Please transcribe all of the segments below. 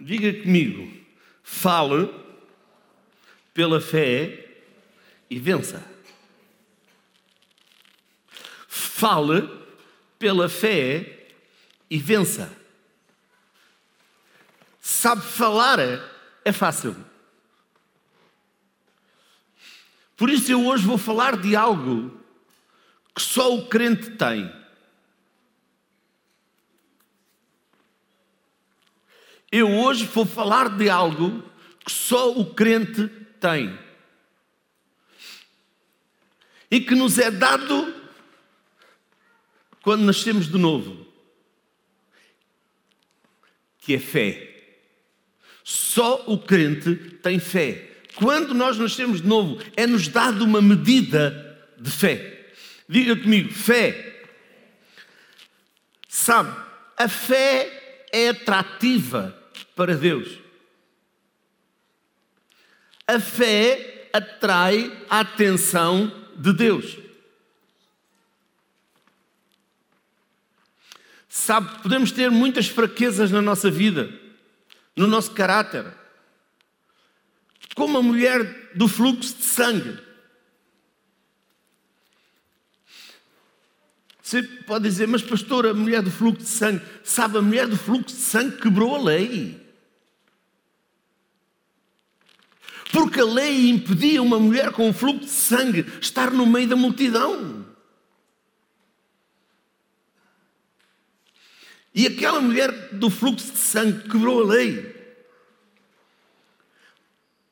Diga comigo, fale pela fé e vença. Fale pela fé e vença. Sabe falar é fácil. Por isso eu hoje vou falar de algo que só o crente tem. Eu hoje vou falar de algo que só o crente tem. E que nos é dado quando nascemos de novo. Que é fé. Só o crente tem fé. Quando nós nascemos de novo, é-nos dado uma medida de fé. Diga comigo, fé. Sabe, a fé é atrativa para Deus. A fé atrai a atenção de Deus. Sabe, podemos ter muitas fraquezas na nossa vida, no nosso caráter como a mulher do fluxo de sangue. Você pode dizer, mas pastor, a mulher do fluxo de sangue, sabe, a mulher do fluxo de sangue quebrou a lei. Porque a lei impedia uma mulher com um fluxo de sangue estar no meio da multidão. E aquela mulher do fluxo de sangue quebrou a lei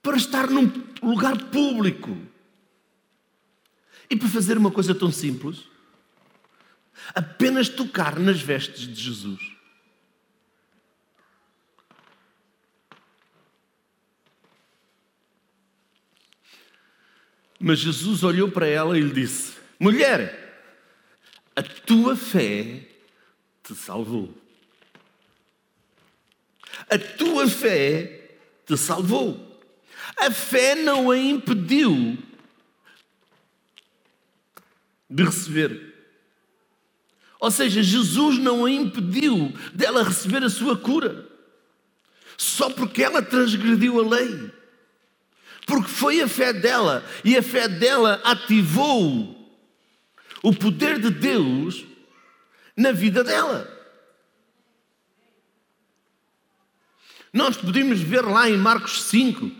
para estar num lugar público. E para fazer uma coisa tão simples, apenas tocar nas vestes de Jesus. Mas Jesus olhou para ela e lhe disse: Mulher, a tua fé te salvou. A tua fé te salvou. A fé não a impediu de receber. Ou seja, Jesus não a impediu dela receber a sua cura, só porque ela transgrediu a lei. Porque foi a fé dela e a fé dela ativou o poder de Deus na vida dela. Nós podemos ver lá em Marcos 5,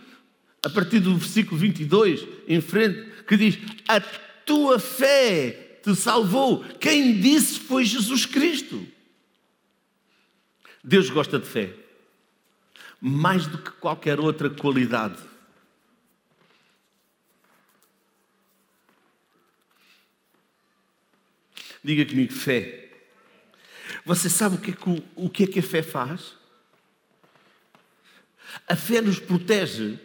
a partir do versículo 22 em frente, que diz: A tua fé te salvou. Quem disse foi Jesus Cristo. Deus gosta de fé, mais do que qualquer outra qualidade. Diga comigo, fé. Você sabe o que, é que, o que é que a fé faz? A fé nos protege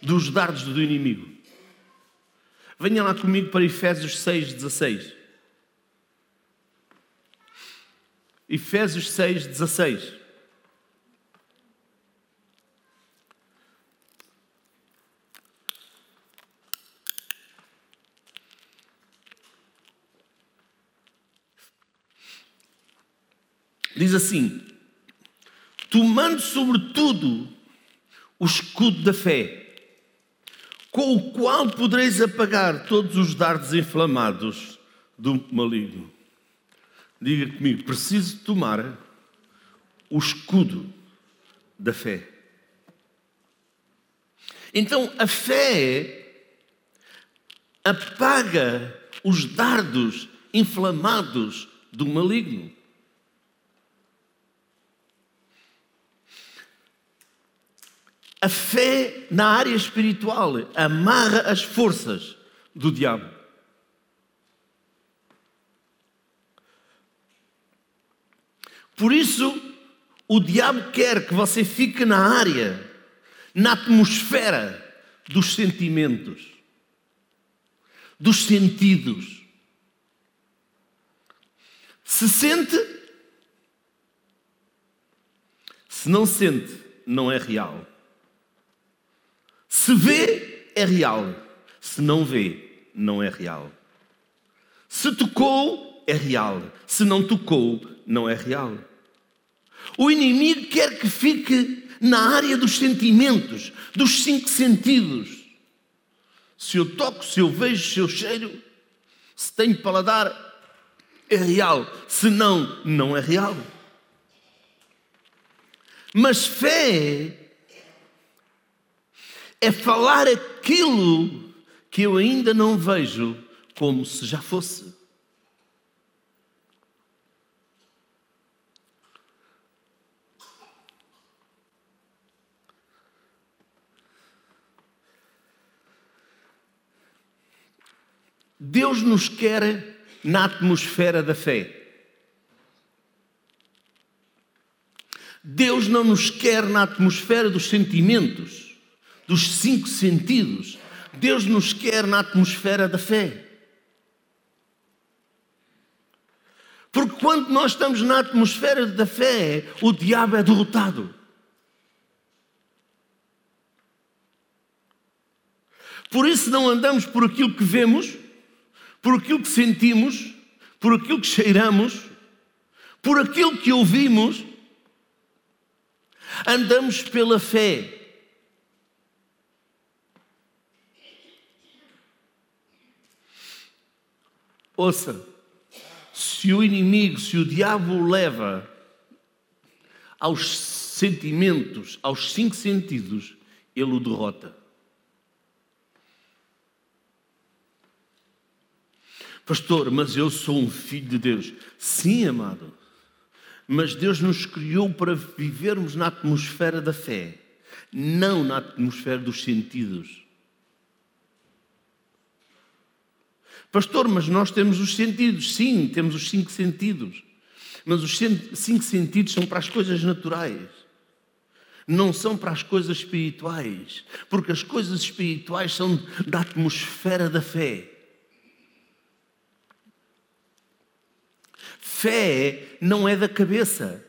dos dardos do inimigo. Venha lá comigo para Efésios 6, 16. Efésios 6, 16. Diz assim: tomando sobretudo o escudo da fé, com o qual podereis apagar todos os dardos inflamados do maligno. Diga comigo, preciso tomar o escudo da fé. Então a fé apaga os dardos inflamados do maligno. A fé na área espiritual amarra as forças do diabo. Por isso, o diabo quer que você fique na área, na atmosfera dos sentimentos, dos sentidos. Se sente, se não sente, não é real. Se vê, é real. Se não vê, não é real. Se tocou, é real. Se não tocou, não é real. O inimigo quer que fique na área dos sentimentos, dos cinco sentidos. Se eu toco, se eu vejo, se eu cheiro, se tenho paladar, é real. Se não, não é real. Mas fé é falar aquilo que eu ainda não vejo como se já fosse. Deus nos quer na atmosfera da fé. Deus não nos quer na atmosfera dos sentimentos, dos cinco sentidos. Deus nos quer na atmosfera da fé. Porque quando nós estamos na atmosfera da fé, o diabo é derrotado. Por isso não andamos por aquilo que vemos, por aquilo que sentimos, por aquilo que cheiramos, por aquilo que ouvimos, andamos pela fé. Ouça, se o inimigo, se o diabo o leva aos sentimentos, aos cinco sentidos, ele o derrota. Pastor, mas eu sou um filho de Deus. Sim, amado. Mas Deus nos criou para vivermos na atmosfera da fé, não na atmosfera dos sentidos. Pastor, mas nós temos os sentidos. Sim, temos os cinco sentidos. Mas os cinco sentidos são para as coisas naturais. Não são para as coisas espirituais. Porque as coisas espirituais são da atmosfera da fé. Fé não é da cabeça.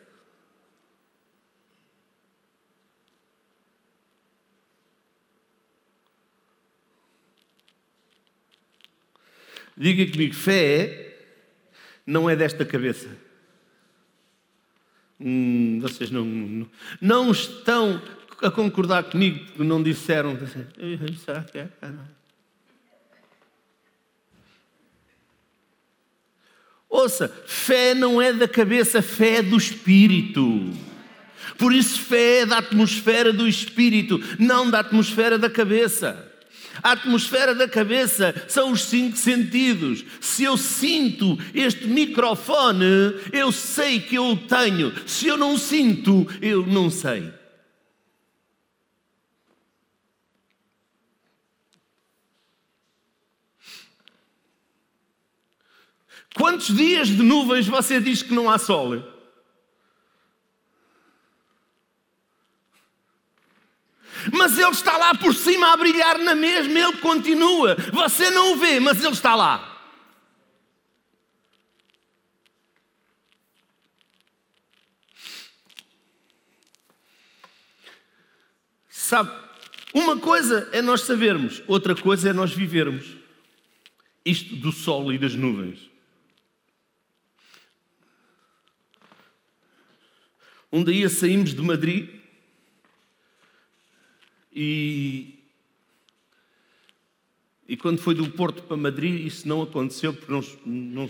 Diga comigo, fé não é desta cabeça. Hum, vocês não, não, não, estão a concordar comigo, não disseram. Que? Ouça, fé não é da cabeça, fé é do espírito. Por isso, fé é da atmosfera do espírito, não da atmosfera da cabeça. A atmosfera da cabeça são os cinco sentidos. Se eu sinto este microfone, eu sei que eu o tenho. Se eu não sinto, eu não sei. Quantos dias de nuvens você diz que não há sol? Mas ele está lá por cima a brilhar na mesma, ele continua. Você não o vê, mas ele está lá. Sabe, uma coisa é nós sabermos, outra coisa é nós vivermos. Isto do sol e das nuvens. Um dia saímos de Madrid e, e quando foi do Porto para Madrid, isso não aconteceu porque nós não,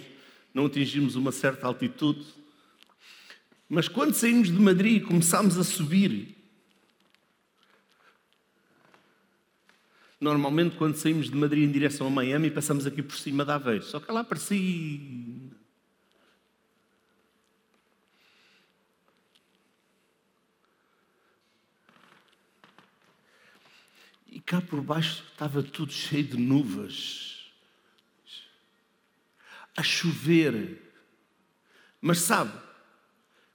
não atingimos uma certa altitude. Mas quando saímos de Madrid e começámos a subir, normalmente quando saímos de Madrid em direção a Miami, passamos aqui por cima da Aveiro. Só que lá parecia E cá por baixo estava tudo cheio de nuvens. A chover. Mas sabe,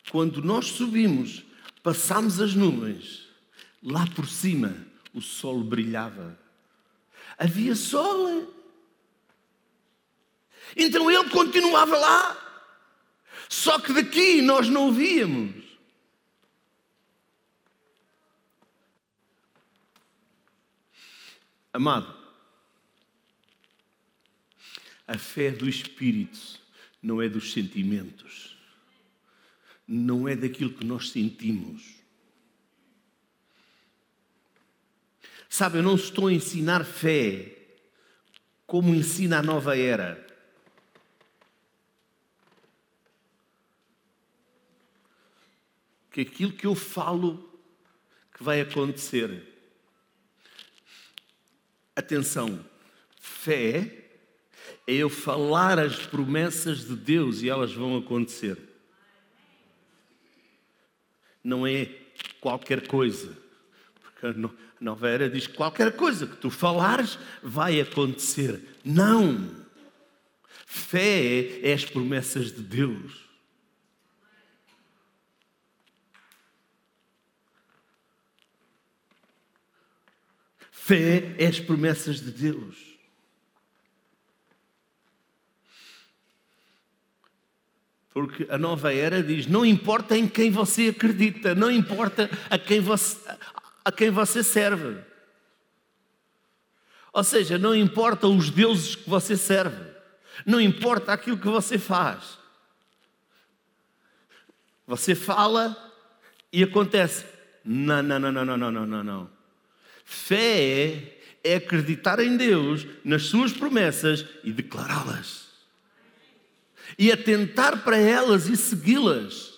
quando nós subimos, passamos as nuvens, lá por cima o sol brilhava. Havia sol. Então ele continuava lá. Só que daqui nós não o víamos. Amado, a fé do Espírito não é dos sentimentos. não é daquilo que nós sentimos. Sabe, eu não estou a ensinar fé como ensina a nova era. Que aquilo que eu falo que vai acontecer. Atenção, fé é eu falar as promessas de Deus e elas vão acontecer. Não é qualquer coisa. Porque a nova era diz qualquer coisa que tu falares vai acontecer. Não! Fé é as promessas de Deus. Fé é as promessas de Deus. Porque a nova era diz: não importa em quem você acredita, não importa a quem você, a quem você serve. Ou seja, não importa os deuses que você serve, não importa aquilo que você faz. Você fala e acontece. Não, não, não, não, não, não, não, não. Fé é acreditar em Deus, nas suas promessas e declará-las e atentar para elas e segui-las.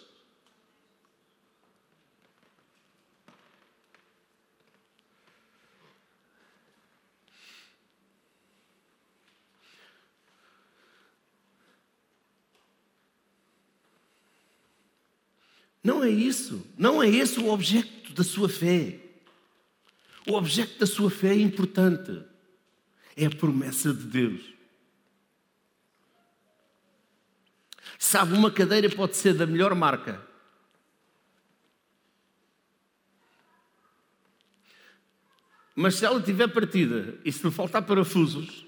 Não é isso, não é esse o objeto da sua fé. O objeto da sua fé é importante, é a promessa de Deus. Sabe, uma cadeira pode ser da melhor marca. Mas se ela estiver partida e se lhe faltar parafusos,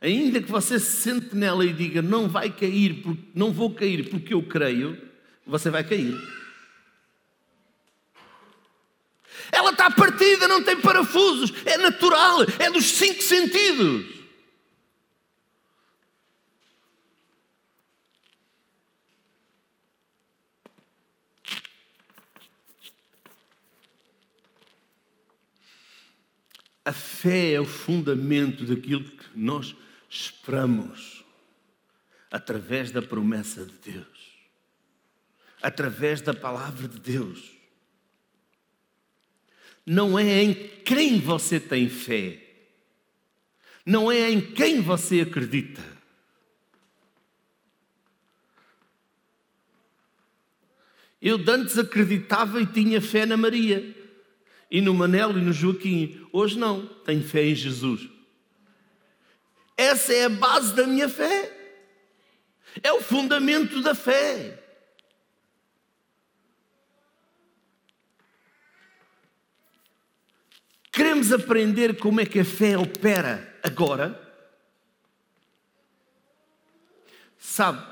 ainda que você se sente nela e diga não vai cair, não vou cair porque eu creio, você vai cair. Ela está partida, não tem parafusos, é natural, é dos cinco sentidos. A fé é o fundamento daquilo que nós esperamos através da promessa de Deus, através da palavra de Deus. Não é em quem você tem fé, não é em quem você acredita. Eu antes acreditava e tinha fé na Maria e no Manelo e no Joaquim. Hoje não, tenho fé em Jesus. Essa é a base da minha fé. É o fundamento da fé. Queremos aprender como é que a fé opera agora? Sabe,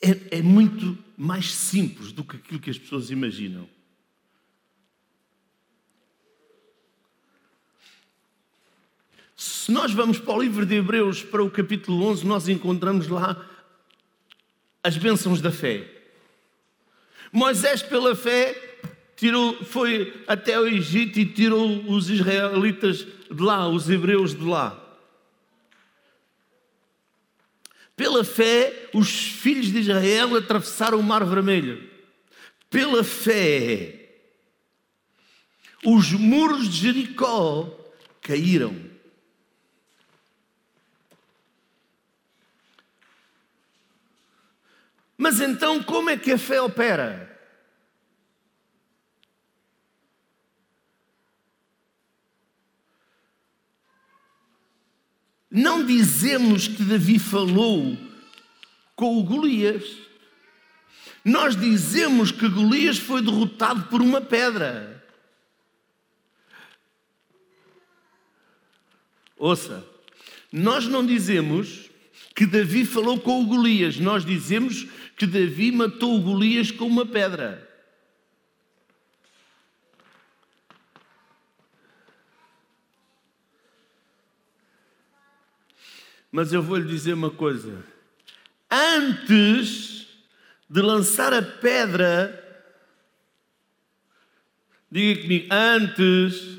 é, é muito mais simples do que aquilo que as pessoas imaginam. Se nós vamos para o livro de Hebreus, para o capítulo 11, nós encontramos lá as bênçãos da fé. Moisés, pela fé, tirou, foi até o Egito e tirou os israelitas de lá, os hebreus de lá. Pela fé, os filhos de Israel atravessaram o Mar Vermelho. Pela fé, os muros de Jericó caíram. Mas então, como é que a fé opera? Não dizemos que Davi falou com o Golias. Nós dizemos que Golias foi derrotado por uma pedra. Ouça, nós não dizemos que Davi falou com o Golias, nós dizemos que Davi matou o Golias com uma pedra. Mas eu vou lhe dizer uma coisa: antes de lançar a pedra, diga comigo, antes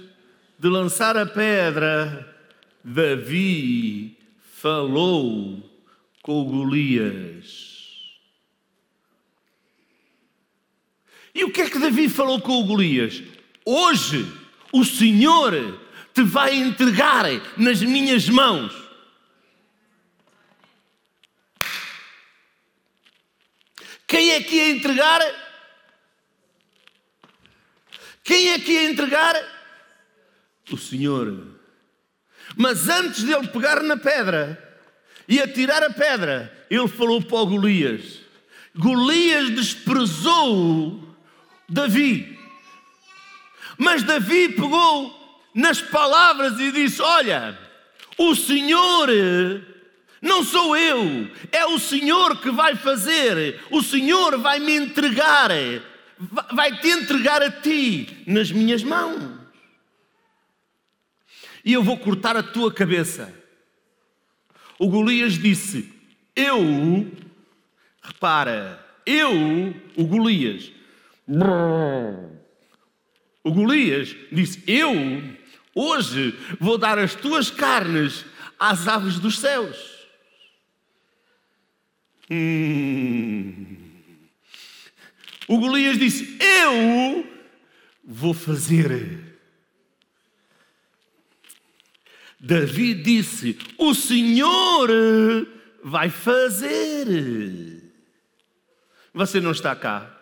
de lançar a pedra, Davi falou com Golias. E o que é que Davi falou com Golias? Hoje o Senhor te vai entregar nas minhas mãos. Quem é que ia entregar? Quem é que ia entregar? O Senhor. Mas antes dele pegar na pedra e atirar a pedra, ele falou para o Golias. Golias desprezou Davi. Mas Davi pegou nas palavras e disse: Olha, o Senhor não sou eu, é o Senhor que vai fazer, o Senhor vai me entregar, vai te entregar a ti nas minhas mãos. E eu vou cortar a tua cabeça. O Golias disse: Eu, repara, eu, o Golias, o Golias disse: Eu hoje vou dar as tuas carnes às aves dos céus. Hum. O Golias disse: Eu vou fazer. Davi disse: O Senhor vai fazer. Você não está cá.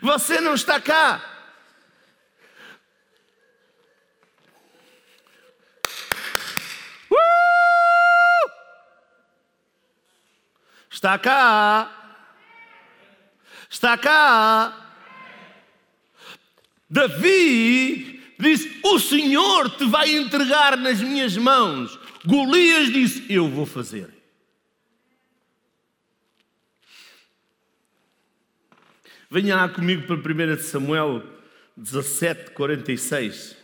Você não está cá. Uh! Está cá. Está cá. Davi disse: O Senhor te vai entregar nas minhas mãos. Golias disse: Eu vou fazer. Venha lá comigo para 1 Samuel 17, 46.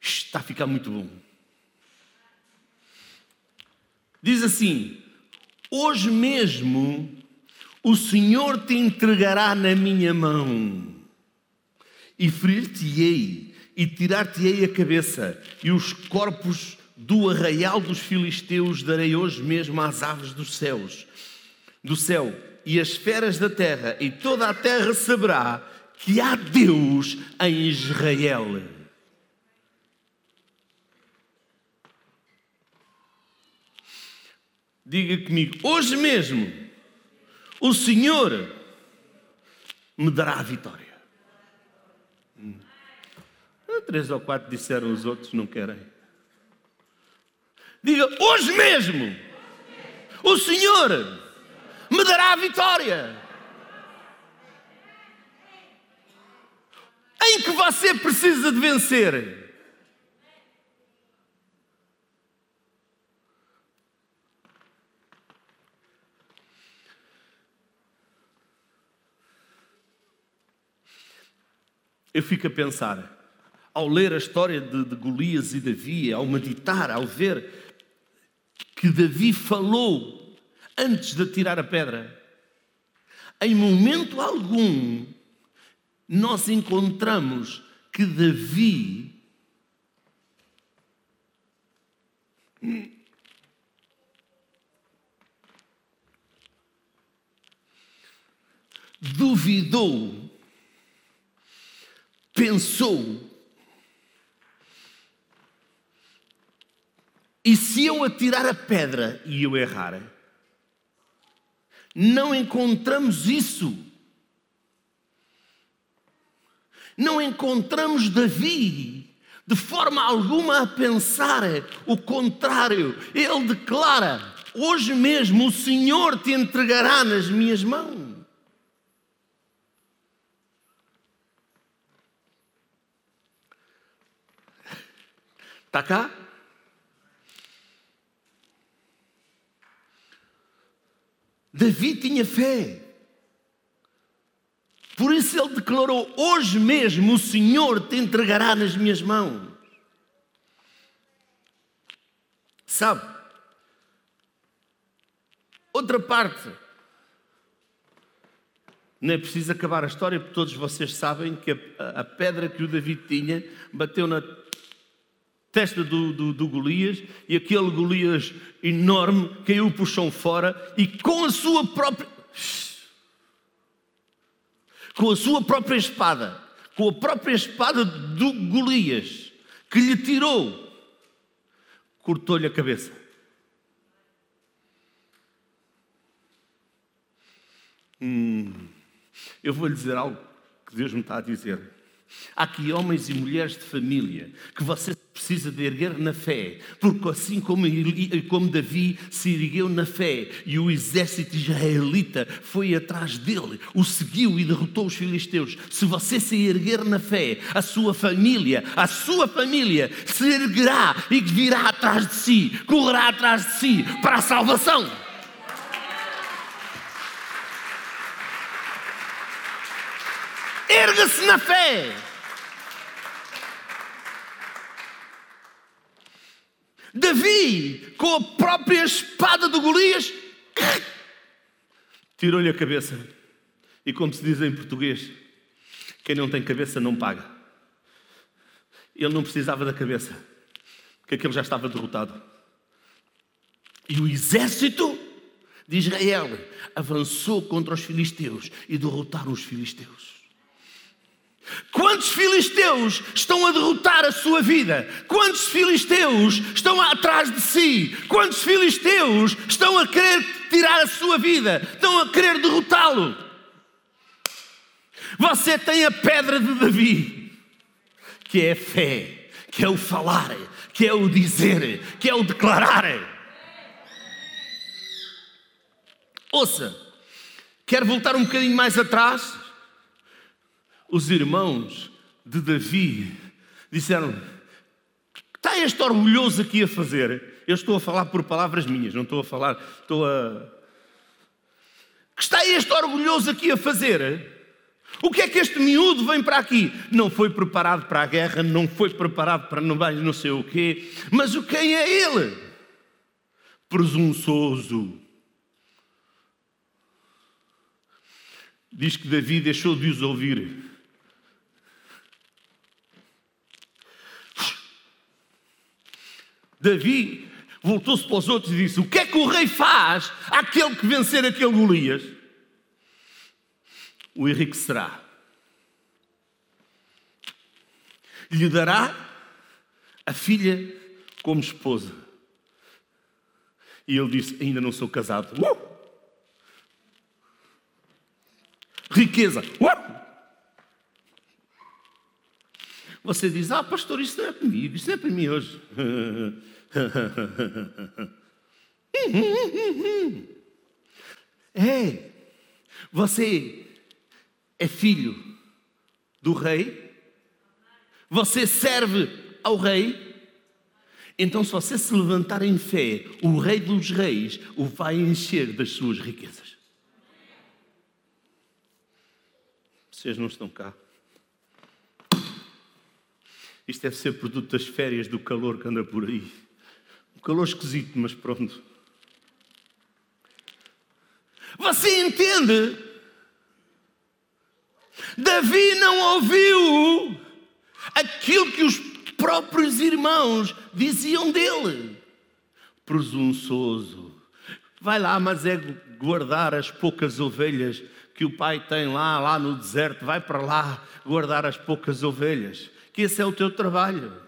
Está a ficar muito bom. Diz assim: Hoje mesmo o Senhor te entregará na minha mão e ferir-te-ei, e tirar-te-ei a cabeça, e os corpos do arraial dos filisteus darei hoje mesmo às aves dos céus, do céu, e as feras da terra, e toda a terra saberá que há Deus em Israel. Diga comigo, hoje mesmo o Senhor me dará a vitória. Três ou quatro disseram, os outros não querem. Diga, hoje mesmo, o Senhor me dará a vitória. Em que você precisa de vencer. Eu fico a pensar, ao ler a história de, de Golias e Davi, ao meditar, ao ver que Davi falou antes de tirar a pedra, em momento algum nós encontramos que Davi duvidou, pensou E se eu atirar a pedra e eu errar? Não encontramos isso. Não encontramos Davi de forma alguma a pensar o contrário. Ele declara: Hoje mesmo o Senhor te entregará nas minhas mãos. Está cá? Davi tinha fé. Por isso ele declarou: Hoje mesmo o Senhor te entregará nas minhas mãos. Sabe? Outra parte. Não é preciso acabar a história, porque todos vocês sabem que a, a pedra que o David tinha bateu na testa do, do, do, Golias e aquele Golias enorme caiu o chão fora e com a sua própria com a sua própria espada, com a própria espada do Golias que lhe tirou, cortou-lhe a cabeça. Hum, eu vou lhe dizer algo que Deus me está a dizer. Há aqui homens e mulheres de família que você precisa de erguer na fé, porque assim como, como Davi se ergueu na fé e o exército israelita foi atrás dele, o seguiu e derrotou os filisteus, se você se erguer na fé, a sua família, a sua família se erguerá e virá atrás de si, correrá atrás de si para a salvação. Erga-se na fé. Davi, com a própria espada de Golias, tirou-lhe a cabeça. E como se diz em português, quem não tem cabeça não paga. Ele não precisava da cabeça, porque aquele já estava derrotado. E o exército de Israel avançou contra os filisteus e derrotaram os filisteus. Quantos filisteus estão a derrotar a sua vida? Quantos filisteus estão atrás de si? Quantos filisteus estão a querer tirar a sua vida? Estão a querer derrotá-lo? Você tem a pedra de Davi, que é a fé, que é o falar, que é o dizer, que é o declarar. Ouça, quer voltar um bocadinho mais atrás? Os irmãos de Davi disseram: Está este orgulhoso aqui a fazer? Eu estou a falar por palavras minhas, não estou a falar, estou a. Que está este orgulhoso aqui a fazer? O que é que este miúdo vem para aqui? Não foi preparado para a guerra, não foi preparado para não, não sei o quê, mas o quem é ele? Presunçoso. Diz que Davi deixou de os ouvir Davi voltou-se para os outros e disse: O que é que o rei faz àquele que vencer aquele Golias? O enriquecerá. Lhe dará a filha como esposa. E ele disse: Ainda não sou casado. Uh! Riqueza. Uh! Você diz: Ah, pastor, isso não é comigo, isso não é para mim hoje. é, você é filho do rei? Você serve ao rei? Então, se você se levantar em fé, o Rei dos Reis o vai encher das suas riquezas. Vocês não estão cá. Isto deve ser produto das férias, do calor que anda por aí. Calor esquisito, mas pronto. Você entende? Davi não ouviu aquilo que os próprios irmãos diziam dele. Presunçoso. Vai lá, mas é guardar as poucas ovelhas que o pai tem lá, lá no deserto. Vai para lá guardar as poucas ovelhas que esse é o teu trabalho.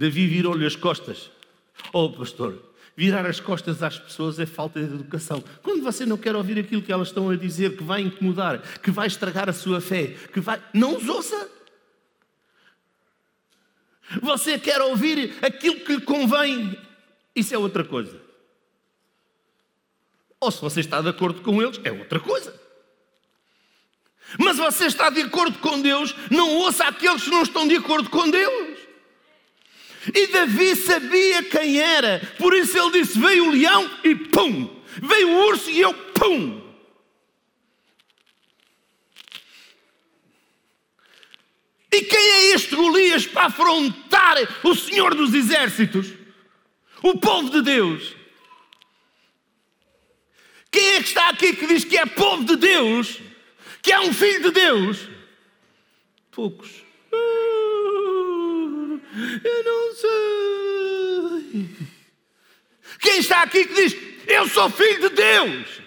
Davi virou-lhe as costas. Oh, pastor, virar as costas às pessoas é falta de educação. Quando você não quer ouvir aquilo que elas estão a dizer, que vai incomodar, que vai estragar a sua fé, que vai. Não os ouça. Você quer ouvir aquilo que lhe convém isso é outra coisa. Ou se você está de acordo com eles, é outra coisa. Mas você está de acordo com Deus, não ouça aqueles que não estão de acordo com Deus. E Davi sabia quem era, por isso ele disse: Veio o leão e pum! Veio o urso e eu pum! E quem é este Golias para afrontar o Senhor dos Exércitos? O povo de Deus. Quem é que está aqui que diz que é povo de Deus? Que é um filho de Deus? Poucos. Eu não sei. Quem está aqui que diz: Eu sou filho de Deus?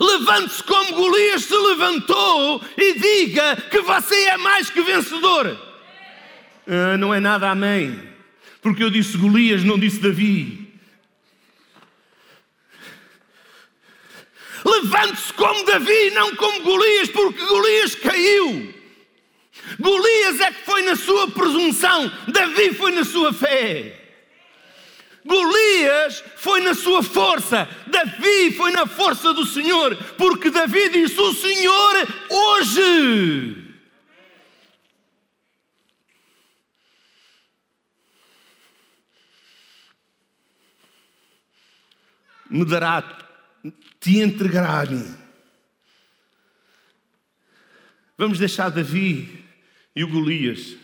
Levante-se como Golias se levantou e diga que você é mais que vencedor. Ah, não é nada amém, porque eu disse Golias, não disse Davi. Levante-se como Davi, não como Golias, porque Golias caiu. Golias é que foi na sua presunção, Davi foi na sua fé. Golias foi na sua força, Davi foi na força do Senhor, porque Davi disse: O Senhor hoje. Me dará, te entregará a mim. Vamos deixar Davi e o Golias.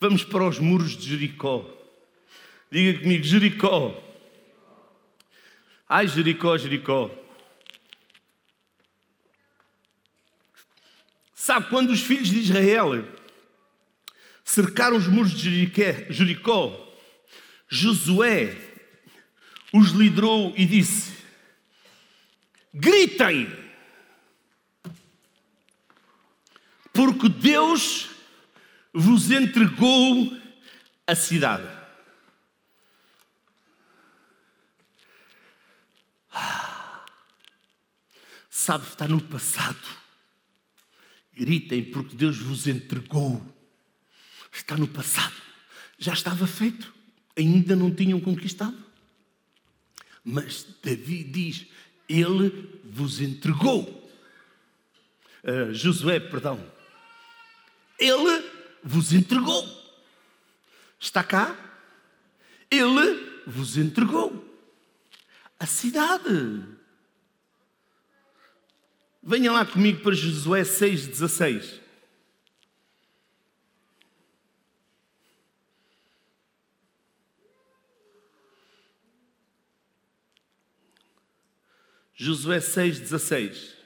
Vamos para os muros de Jericó. Diga comigo, Jericó. Ai, Jericó, Jericó. Sabe, quando os filhos de Israel cercaram os muros de Jericó, Josué os liderou e disse: Gritem, porque Deus vos entregou a cidade. Sabe, está no passado. Gritem porque Deus vos entregou. Está no passado. Já estava feito. Ainda não tinham conquistado. Mas Davi diz: Ele vos entregou. Uh, Josué, perdão. Ele vos entregou. Está cá? Ele vos entregou a cidade. Venha lá comigo para Josué 6,16. Josué 6,16.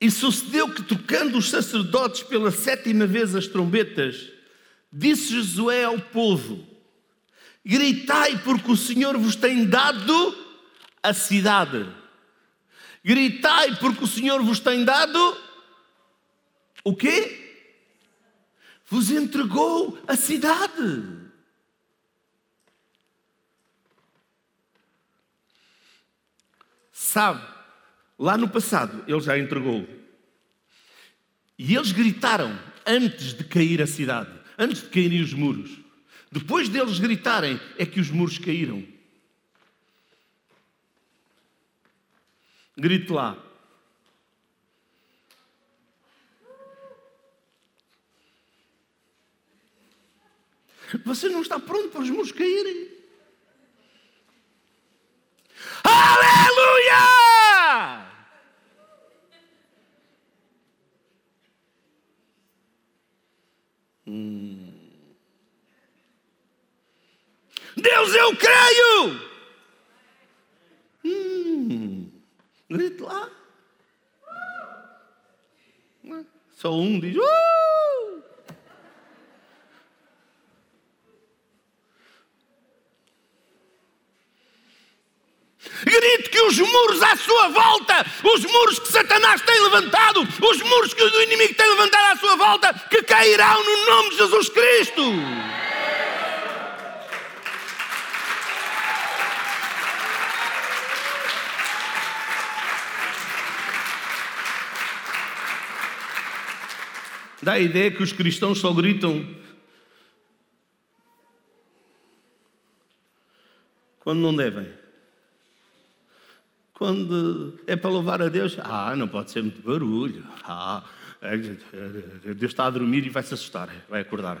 E sucedeu que, tocando os sacerdotes pela sétima vez as trombetas, disse Josué ao povo: Gritai, porque o Senhor vos tem dado a cidade. Gritai, porque o Senhor vos tem dado o quê? Vos entregou a cidade. Sabe, lá no passado ele já entregou. E eles gritaram antes de cair a cidade, antes de caírem os muros. Depois deles gritarem, é que os muros caíram. Grite lá. Você não está pronto para os muros caírem. Aleluia! Hum. Deus, eu creio! Hum. Grite lá. Só um diz. Uh! Grite que os muros à sua volta, os muros que Satanás tem levantado, os muros que o inimigo tem levantado à sua volta, que cairão no nome de Jesus Cristo. Dá a ideia que os cristãos só gritam quando não devem. Quando é para louvar a Deus, ah, não pode ser muito barulho. Ah, é, é, Deus está a dormir e vai se assustar, vai acordar.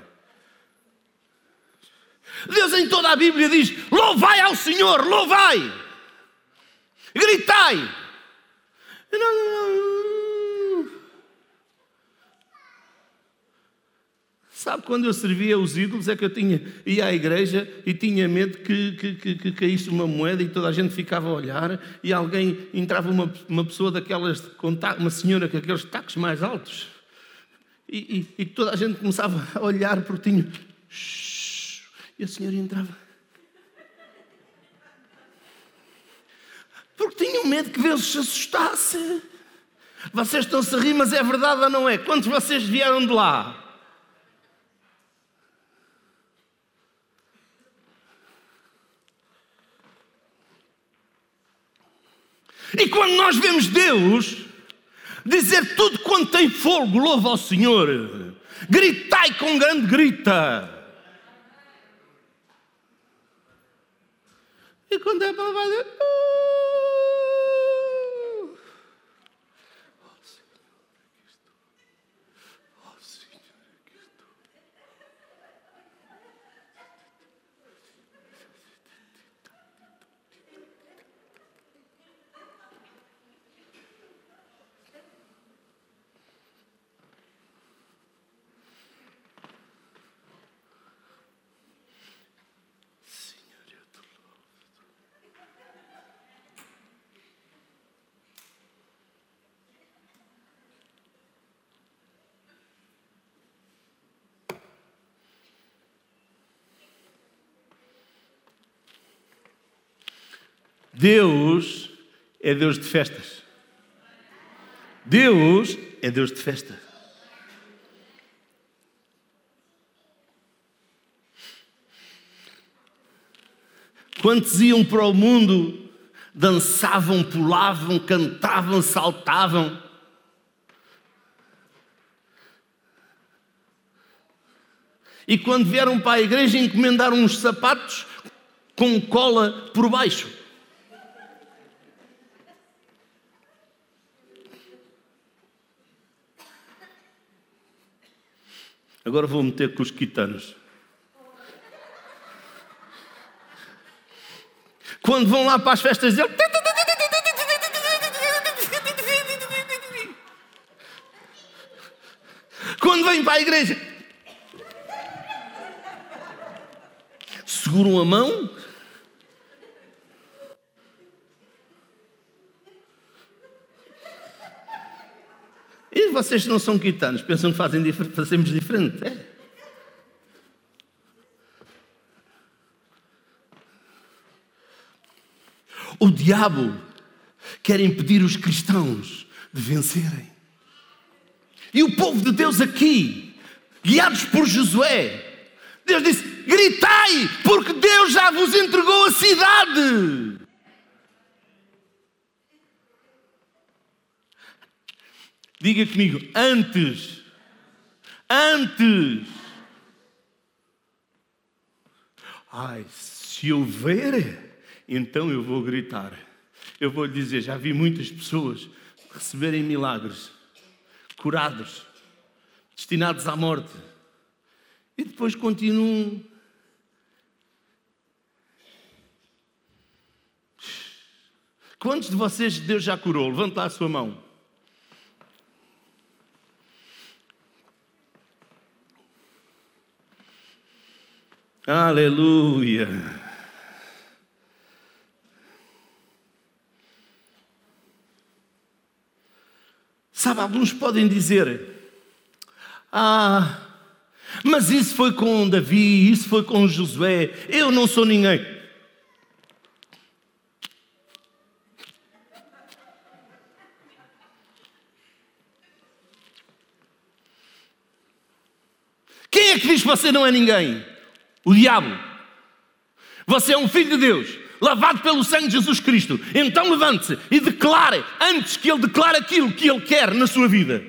Deus em toda a Bíblia diz: louvai ao Senhor, louvai, gritai. Não, não, não. Sabe quando eu servia os ídolos é que eu tinha, ia à igreja e tinha medo que, que, que, que caísse uma moeda e toda a gente ficava a olhar e alguém entrava uma, uma pessoa daquelas, uma senhora com aqueles tacos mais altos e, e, e toda a gente começava a olhar porque tinha. E a senhora entrava. Porque tinham medo que Deus se assustasse. Vocês estão-se a rir, mas é verdade ou não é? Quantos vocês vieram de lá? E quando nós vemos Deus dizer tudo quanto tem fogo, louva ao Senhor, gritai com grande grita. E quando é para fazer. Deus é Deus de festas. Deus é Deus de festa. Quantos iam para o mundo, dançavam, pulavam, cantavam, saltavam. E quando vieram para a igreja, encomendaram uns sapatos com cola por baixo. Agora vou meter com os quitanos. Quando vão lá para as festas dele. Quando vêm para a igreja. Seguram a mão. E vocês não são quitanos, pensam que fazem fazemos diferente. É. O diabo quer impedir os cristãos de vencerem. E o povo de Deus aqui, guiados por Josué, Deus disse: gritai, porque Deus já vos entregou a cidade. Diga comigo, antes. Antes. Ai, se eu ver, então eu vou gritar. Eu vou lhe dizer, já vi muitas pessoas receberem milagres, curados, destinados à morte. E depois continuam. Quantos de vocês Deus já curou? Levanta a sua mão. Aleluia. Sabe, alguns podem dizer: Ah, mas isso foi com Davi, isso foi com Josué, eu não sou ninguém. Quem é que diz que você não é ninguém? O diabo. Você é um filho de Deus, lavado pelo sangue de Jesus Cristo. Então levante-se e declare, antes que Ele declare aquilo que Ele quer na sua vida.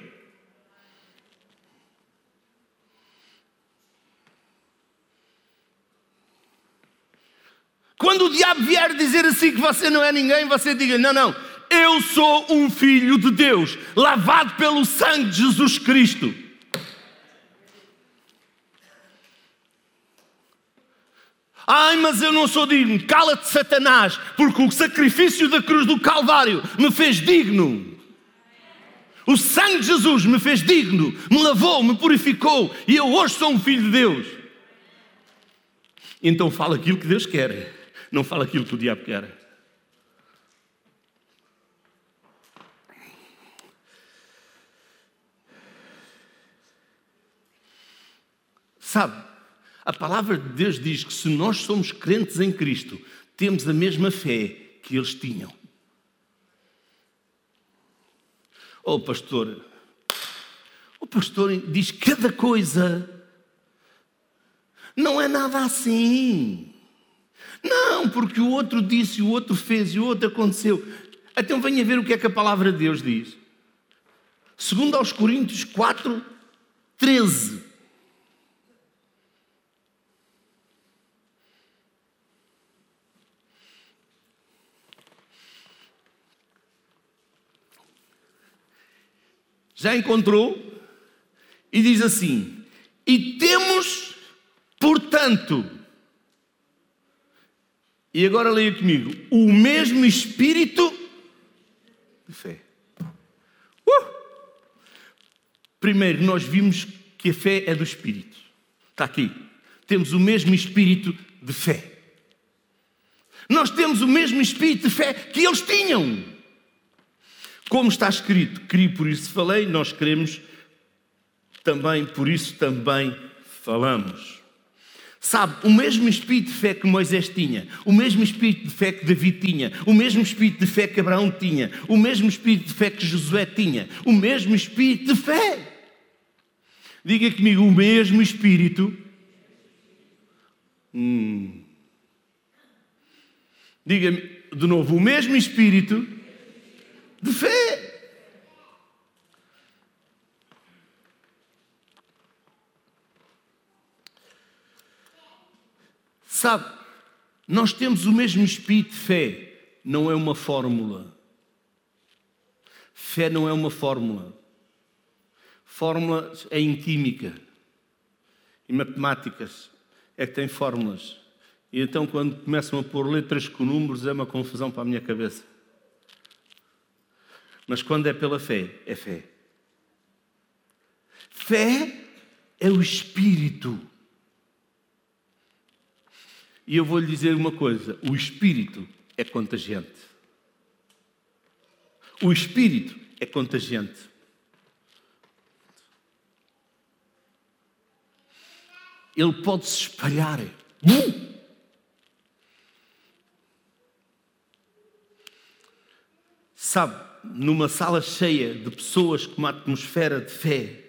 Quando o diabo vier dizer assim que você não é ninguém, você diga: não, não, eu sou um filho de Deus, lavado pelo sangue de Jesus Cristo. Ai, mas eu não sou digno. Cala-te, Satanás, porque o sacrifício da cruz do Calvário me fez digno. O sangue de Jesus me fez digno, me lavou, me purificou e eu hoje sou um filho de Deus. Então fala aquilo que Deus quer, não fala aquilo que o diabo quer. Sabe, a palavra de Deus diz que se nós somos crentes em Cristo, temos a mesma fé que eles tinham. Oh, pastor, o pastor diz cada coisa. Não é nada assim. Não, porque o outro disse, o outro fez e o outro aconteceu. Então venha ver o que é que a palavra de Deus diz. Segundo aos Coríntios 4, 13. Já encontrou e diz assim: E temos, portanto, e agora leia comigo, o mesmo espírito de fé. Uh! Primeiro, nós vimos que a fé é do espírito. Está aqui. Temos o mesmo espírito de fé. Nós temos o mesmo espírito de fé que eles tinham. Como está escrito, criei por isso falei, nós queremos também, por isso também falamos. Sabe, o mesmo espírito de fé que Moisés tinha, o mesmo espírito de fé que Davi tinha, o mesmo espírito de fé que Abraão tinha, o mesmo espírito de fé que Josué tinha, o mesmo espírito de fé. Diga comigo, o mesmo espírito. Hum. Diga-me de novo, o mesmo espírito de fé. Sabe, nós temos o mesmo espírito de fé, não é uma fórmula. Fé não é uma fórmula. Fórmula é em química, em matemáticas, é que tem fórmulas. E então, quando começam a pôr letras com números, é uma confusão para a minha cabeça. Mas quando é pela fé, é fé. Fé é o Espírito. E eu vou lhe dizer uma coisa: o Espírito é contagiante. O Espírito é contagiante. Ele pode se espalhar. Sabe, numa sala cheia de pessoas com uma atmosfera de fé,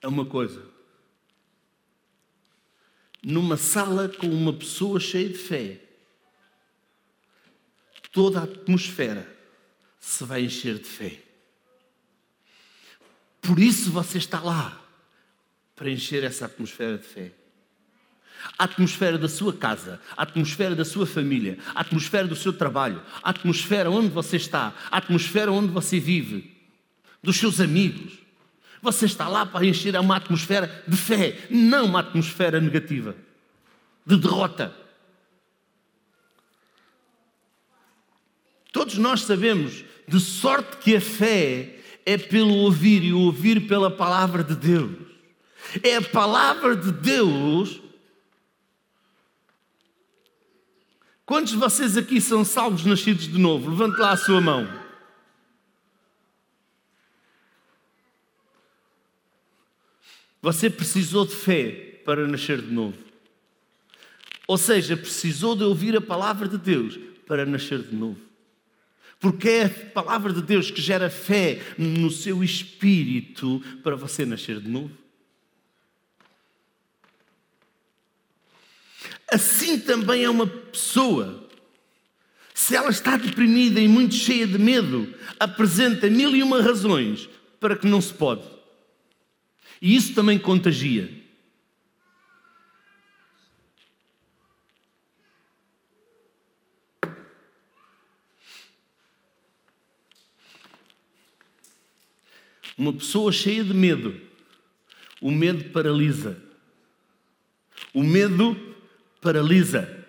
é uma coisa. Numa sala com uma pessoa cheia de fé, toda a atmosfera se vai encher de fé. Por isso você está lá, para encher essa atmosfera de fé a atmosfera da sua casa, a atmosfera da sua família, a atmosfera do seu trabalho, a atmosfera onde você está, a atmosfera onde você vive, dos seus amigos. Você está lá para encher uma atmosfera de fé, não uma atmosfera negativa, de derrota. Todos nós sabemos, de sorte que a fé é pelo ouvir e ouvir pela palavra de Deus. É a palavra de Deus Quantos de vocês aqui são salvos nascidos de novo? Levante lá a sua mão. Você precisou de fé para nascer de novo. Ou seja, precisou de ouvir a palavra de Deus para nascer de novo. Porque é a palavra de Deus que gera fé no seu espírito para você nascer de novo. Assim também é uma pessoa. Se ela está deprimida e muito cheia de medo, apresenta mil e uma razões para que não se pode. E isso também contagia. Uma pessoa cheia de medo, o medo paralisa. O medo paralisa.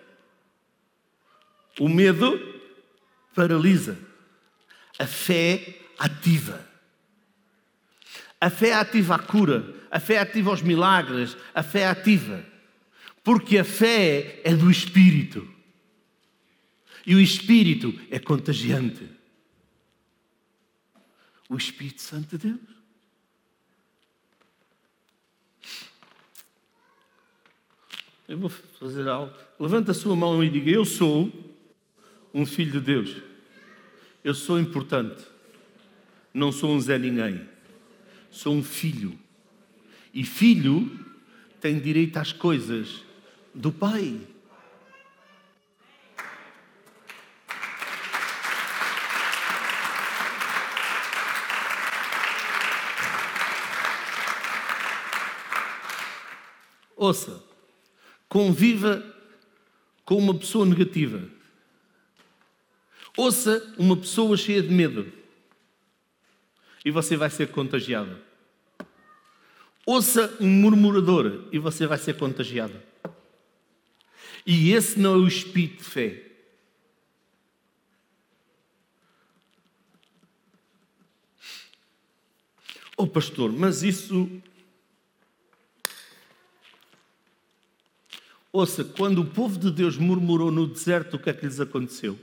O medo paralisa. A fé ativa. A fé ativa a cura, a fé ativa os milagres, a fé ativa. Porque a fé é do Espírito. E o Espírito é contagiante o Espírito Santo de Deus. Eu vou fazer algo. Levanta a sua mão e diga: Eu sou um filho de Deus. Eu sou importante. Não sou um Zé Ninguém. Sou um filho. E filho tem direito às coisas do Pai. Ouça, conviva com uma pessoa negativa. Ouça uma pessoa cheia de medo. E você vai ser contagiado. Ouça um murmurador e você vai ser contagiado. E esse não é o espírito de fé. Oh, pastor, mas isso Ouça, quando o povo de Deus murmurou no deserto, o que é que lhes aconteceu?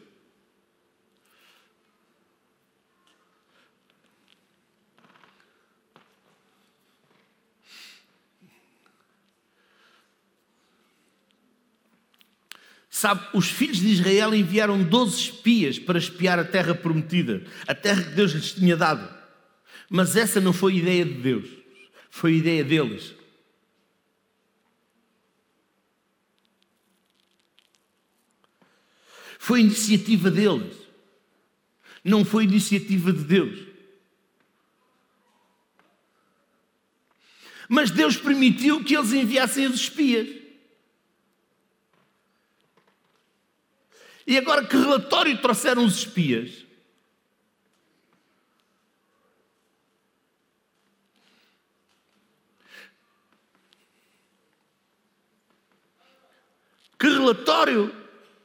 Sabe, os filhos de Israel enviaram 12 espias para espiar a terra prometida, a terra que Deus lhes tinha dado. Mas essa não foi ideia de Deus, foi ideia deles. Foi iniciativa deles. Não foi iniciativa de Deus. Mas Deus permitiu que eles enviassem os espias. E agora que relatório trouxeram os espias? Que relatório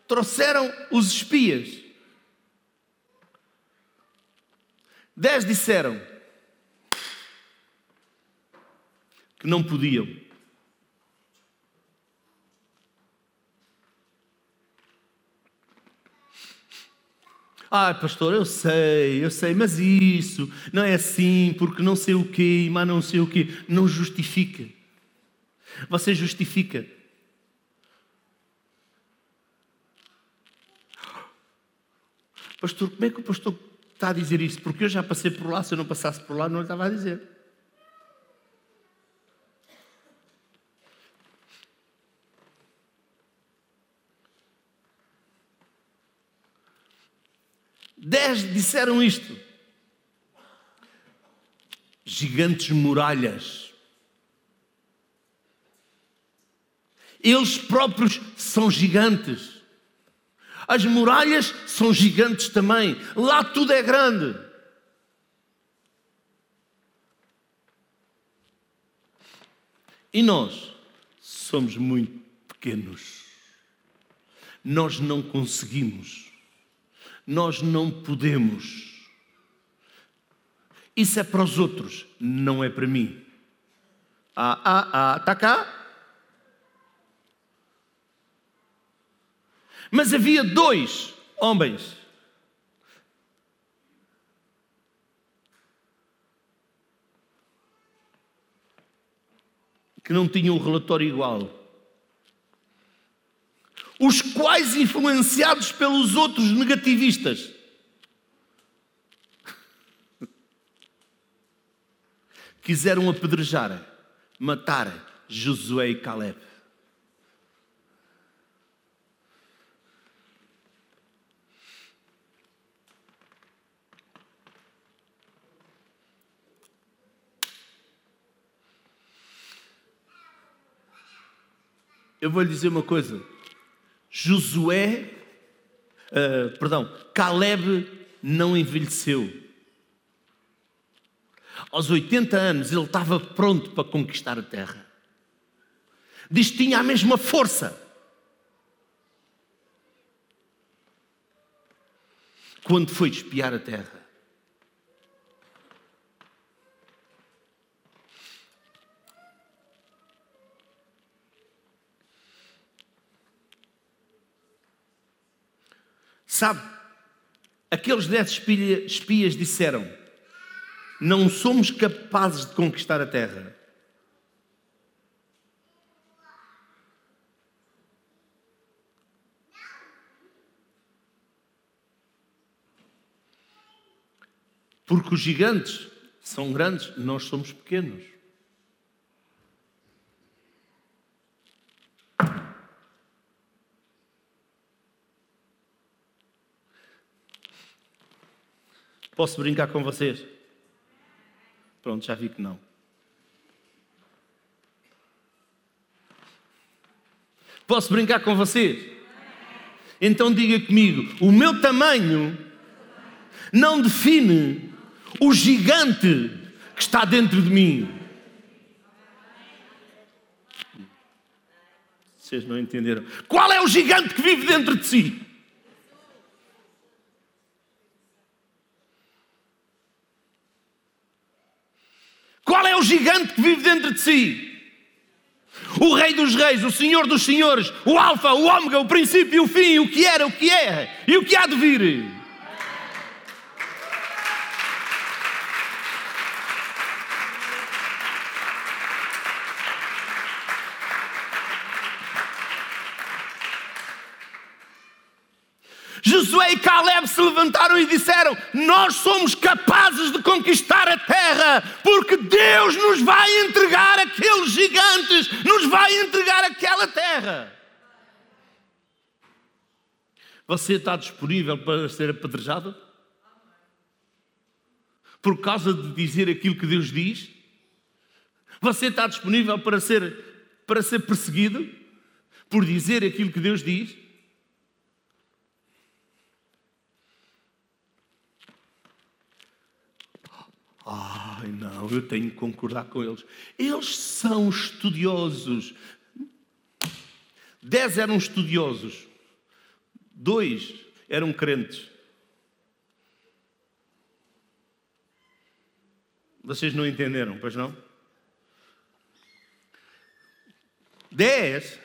trouxeram os espias. Dez disseram que não podiam. Ah, pastor, eu sei, eu sei, mas isso não é assim, porque não sei o quê, mas não sei o quê. Não justifica. Você justifica Pastor, como é que o pastor está a dizer isso? Porque eu já passei por lá, se eu não passasse por lá, não lhe estava a dizer. Dez disseram isto. Gigantes muralhas. Eles próprios são gigantes. As muralhas são gigantes também. Lá tudo é grande. E nós somos muito pequenos. Nós não conseguimos. Nós não podemos. Isso é para os outros, não é para mim. Ah, ah, ah, está cá? Mas havia dois homens. Que não tinham um relatório igual. Os quais, influenciados pelos outros negativistas, quiseram apedrejar, matar Josué e Caleb. Eu vou lhe dizer uma coisa. Josué, uh, perdão, Caleb não envelheceu. Aos 80 anos ele estava pronto para conquistar a terra. Diz que tinha a mesma força. Quando foi espiar a terra. Sabe, aqueles dez espias disseram: Não somos capazes de conquistar a terra. Porque os gigantes são grandes, nós somos pequenos. Posso brincar com vocês? Pronto, já vi que não. Posso brincar com vocês? Então diga comigo: o meu tamanho não define o gigante que está dentro de mim. Vocês não entenderam? Qual é o gigante que vive dentro de si? Qual é o gigante que vive dentro de si? O Rei dos Reis, o Senhor dos Senhores, o Alfa, o Ômega, o princípio e o fim, o que era, o que é e o que há de vir. Josué e Caleb se levantaram e disseram: Nós somos capazes de conquistar a terra, porque Deus nos vai entregar aqueles gigantes, nos vai entregar aquela terra. Você está disponível para ser apedrejado? Por causa de dizer aquilo que Deus diz? Você está disponível para ser, para ser perseguido por dizer aquilo que Deus diz? Ai, não, eu tenho que concordar com eles. Eles são estudiosos. Dez eram estudiosos, dois eram crentes. Vocês não entenderam, pois não? Dez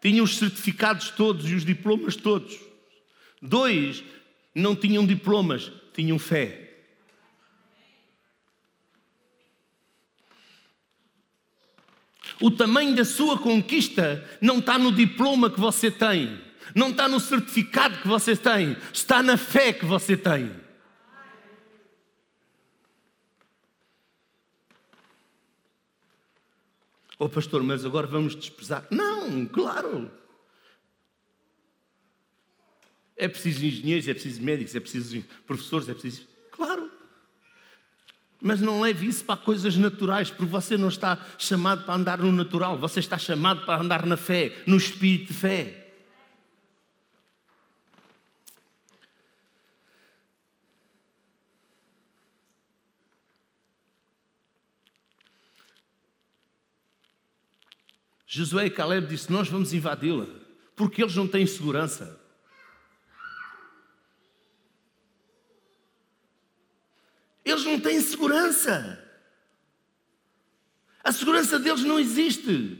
tinham os certificados todos e os diplomas todos. Dois não tinham diplomas, tinham fé. O tamanho da sua conquista não está no diploma que você tem, não está no certificado que você tem, está na fé que você tem. Oh, pastor, mas agora vamos desprezar. Não, claro. É preciso engenheiros, é preciso médicos, é preciso professores, é preciso. Mas não leve isso para coisas naturais, porque você não está chamado para andar no natural, você está chamado para andar na fé, no espírito de fé. Josué e Caleb disse: Nós vamos invadi-la, porque eles não têm segurança. Eles não têm segurança. A segurança deles não existe.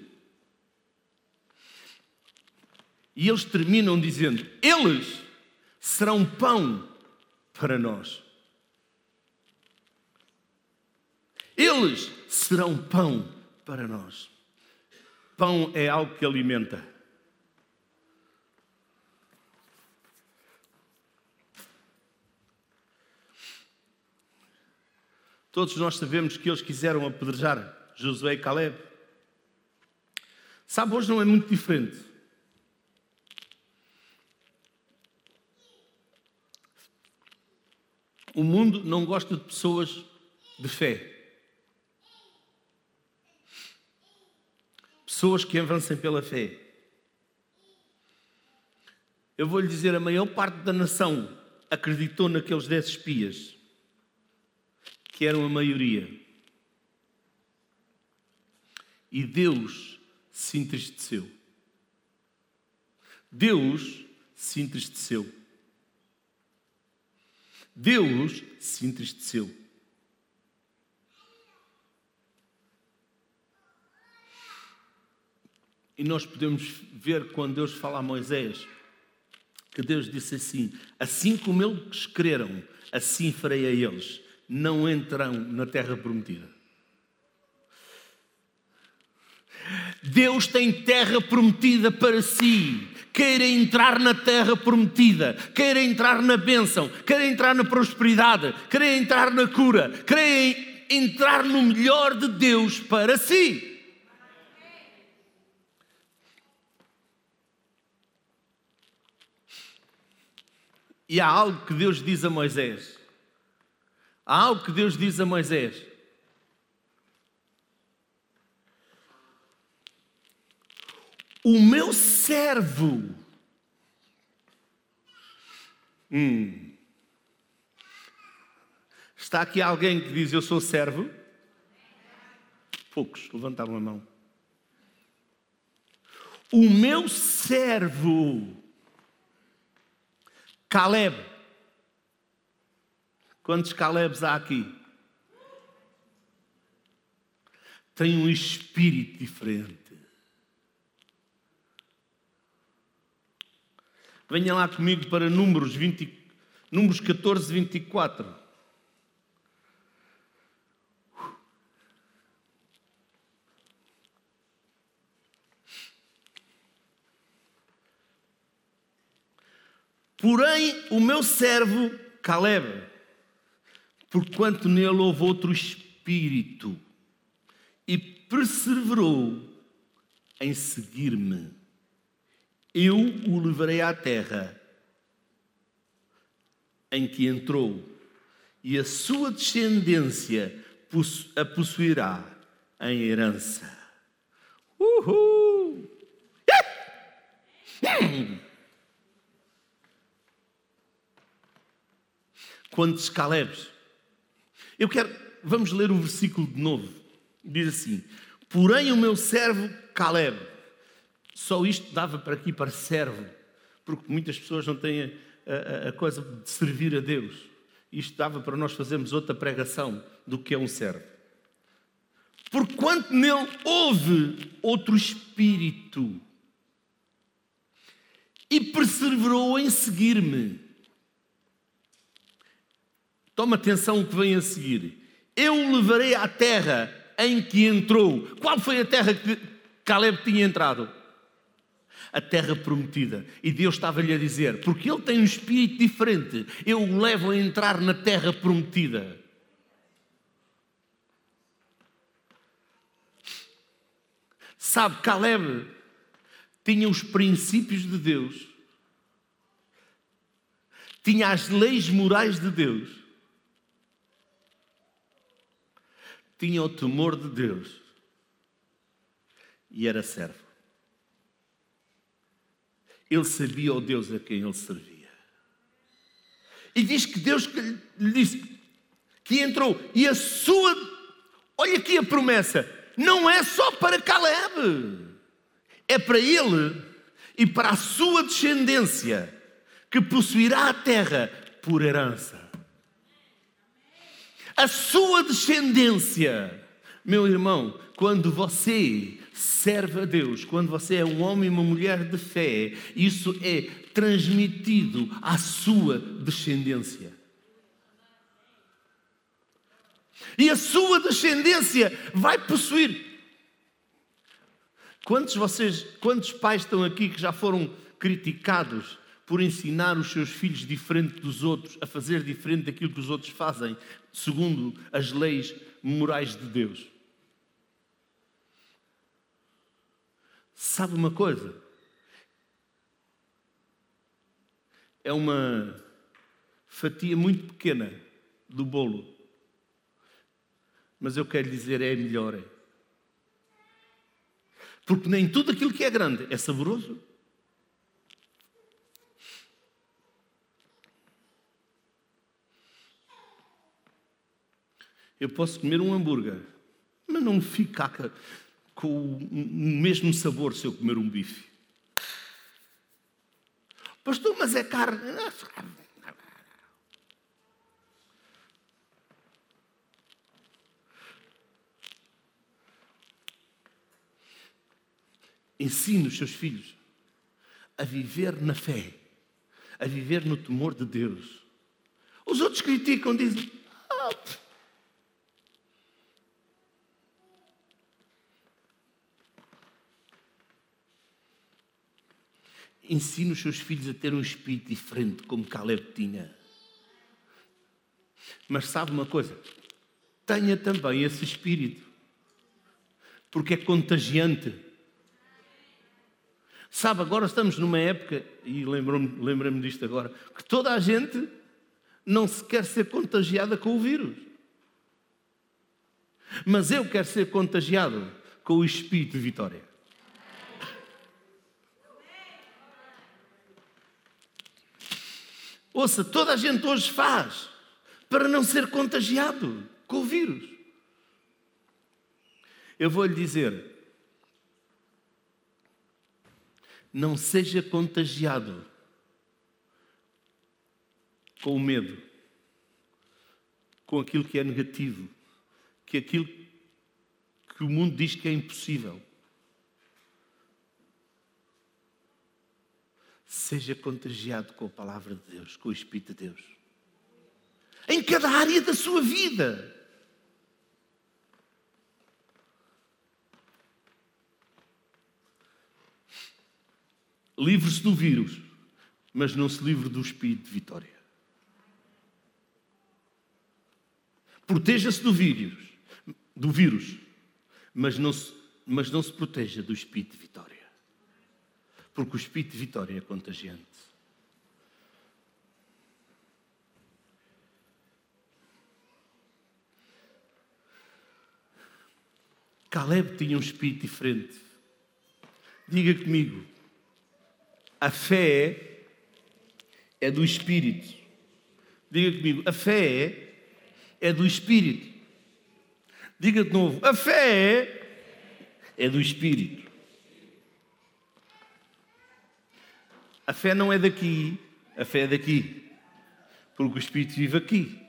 E eles terminam dizendo: Eles serão pão para nós. Eles serão pão para nós. Pão é algo que alimenta. Todos nós sabemos que eles quiseram apedrejar Josué e Caleb. Sabe, hoje não é muito diferente. O mundo não gosta de pessoas de fé. Pessoas que avancem pela fé. Eu vou lhe dizer: a maior parte da nação acreditou naqueles dez espias, que eram a maioria. E Deus se entristeceu. Deus se entristeceu. Deus se entristeceu. E nós podemos ver quando Deus fala a Moisés, que Deus disse assim: Assim como eles creram, assim farei a eles, não entrarão na terra prometida. Deus tem terra prometida para si. Queira entrar na terra prometida, queira entrar na bênção, queira entrar na prosperidade, queira entrar na cura, queira entrar no melhor de Deus para si. E há algo que Deus diz a Moisés. Há algo que Deus diz a Moisés. O meu servo. Hum. Está aqui alguém que diz: Eu sou servo? Poucos levantaram a mão. O meu servo Caleb. Quantos Calebs há aqui? Tem um espírito diferente. Venha lá comigo para Números, 20, números 14, 24. Porém, o meu servo Caleb, porquanto nele houve outro espírito, e perseverou em seguir-me, eu o levarei à terra em que entrou, e a sua descendência a possuirá em herança. Uhul! Quantos Calebs? Eu quero, vamos ler o versículo de novo. Diz assim: Porém, o meu servo Caleb, só isto dava para aqui para servo, porque muitas pessoas não têm a, a, a coisa de servir a Deus. Isto dava para nós fazermos outra pregação do que é um servo. Porquanto nele houve outro espírito e perseverou em seguir-me Toma atenção o que vem a seguir. Eu o levarei à terra em que entrou. Qual foi a terra que Caleb tinha entrado? A terra prometida. E Deus estava-lhe a dizer: porque ele tem um espírito diferente, eu o levo a entrar na terra prometida. Sabe, Caleb tinha os princípios de Deus, tinha as leis morais de Deus tinha o temor de Deus e era servo. Ele sabia o Deus a quem ele servia. E diz que Deus lhe disse que entrou e a sua, olha aqui a promessa, não é só para Caleb, é para ele e para a sua descendência que possuirá a terra por herança a sua descendência. Meu irmão, quando você serve a Deus, quando você é um homem e uma mulher de fé, isso é transmitido à sua descendência. E a sua descendência vai possuir. Quantos vocês, quantos pais estão aqui que já foram criticados por ensinar os seus filhos diferente dos outros, a fazer diferente daquilo que os outros fazem, segundo as leis morais de Deus. Sabe uma coisa? É uma fatia muito pequena do bolo. Mas eu quero dizer, é melhor. É. Porque nem tudo aquilo que é grande é saboroso. Eu posso comer um hambúrguer, mas não fica com o mesmo sabor se eu comer um bife. Pastor, mas é carne. Ensine os seus filhos a viver na fé, a viver no temor de Deus. Os outros criticam, dizem. Ah, Ensine os seus filhos a ter um espírito diferente, como Caleb tinha. Mas sabe uma coisa? Tenha também esse espírito, porque é contagiante. Sabe, agora estamos numa época, e lembrei-me lembrei disto agora, que toda a gente não se quer ser contagiada com o vírus. Mas eu quero ser contagiado com o espírito de vitória. Ouça, toda a gente hoje faz para não ser contagiado com o vírus. Eu vou lhe dizer, não seja contagiado com o medo, com aquilo que é negativo, que aquilo que o mundo diz que é impossível. Seja contagiado com a palavra de Deus, com o Espírito de Deus. Em cada área da sua vida. Livre-se do vírus, mas não se livre do espírito de vitória. Proteja-se do vírus, do vírus, mas não, se, mas não se proteja do espírito de vitória. Porque o espírito de vitória é contagiante. Caleb tinha um espírito diferente. Diga comigo, a fé é do Espírito. Diga comigo, a fé é do Espírito. Diga de novo, a fé é do Espírito. A fé não é daqui, a fé é daqui. Porque o Espírito vive aqui.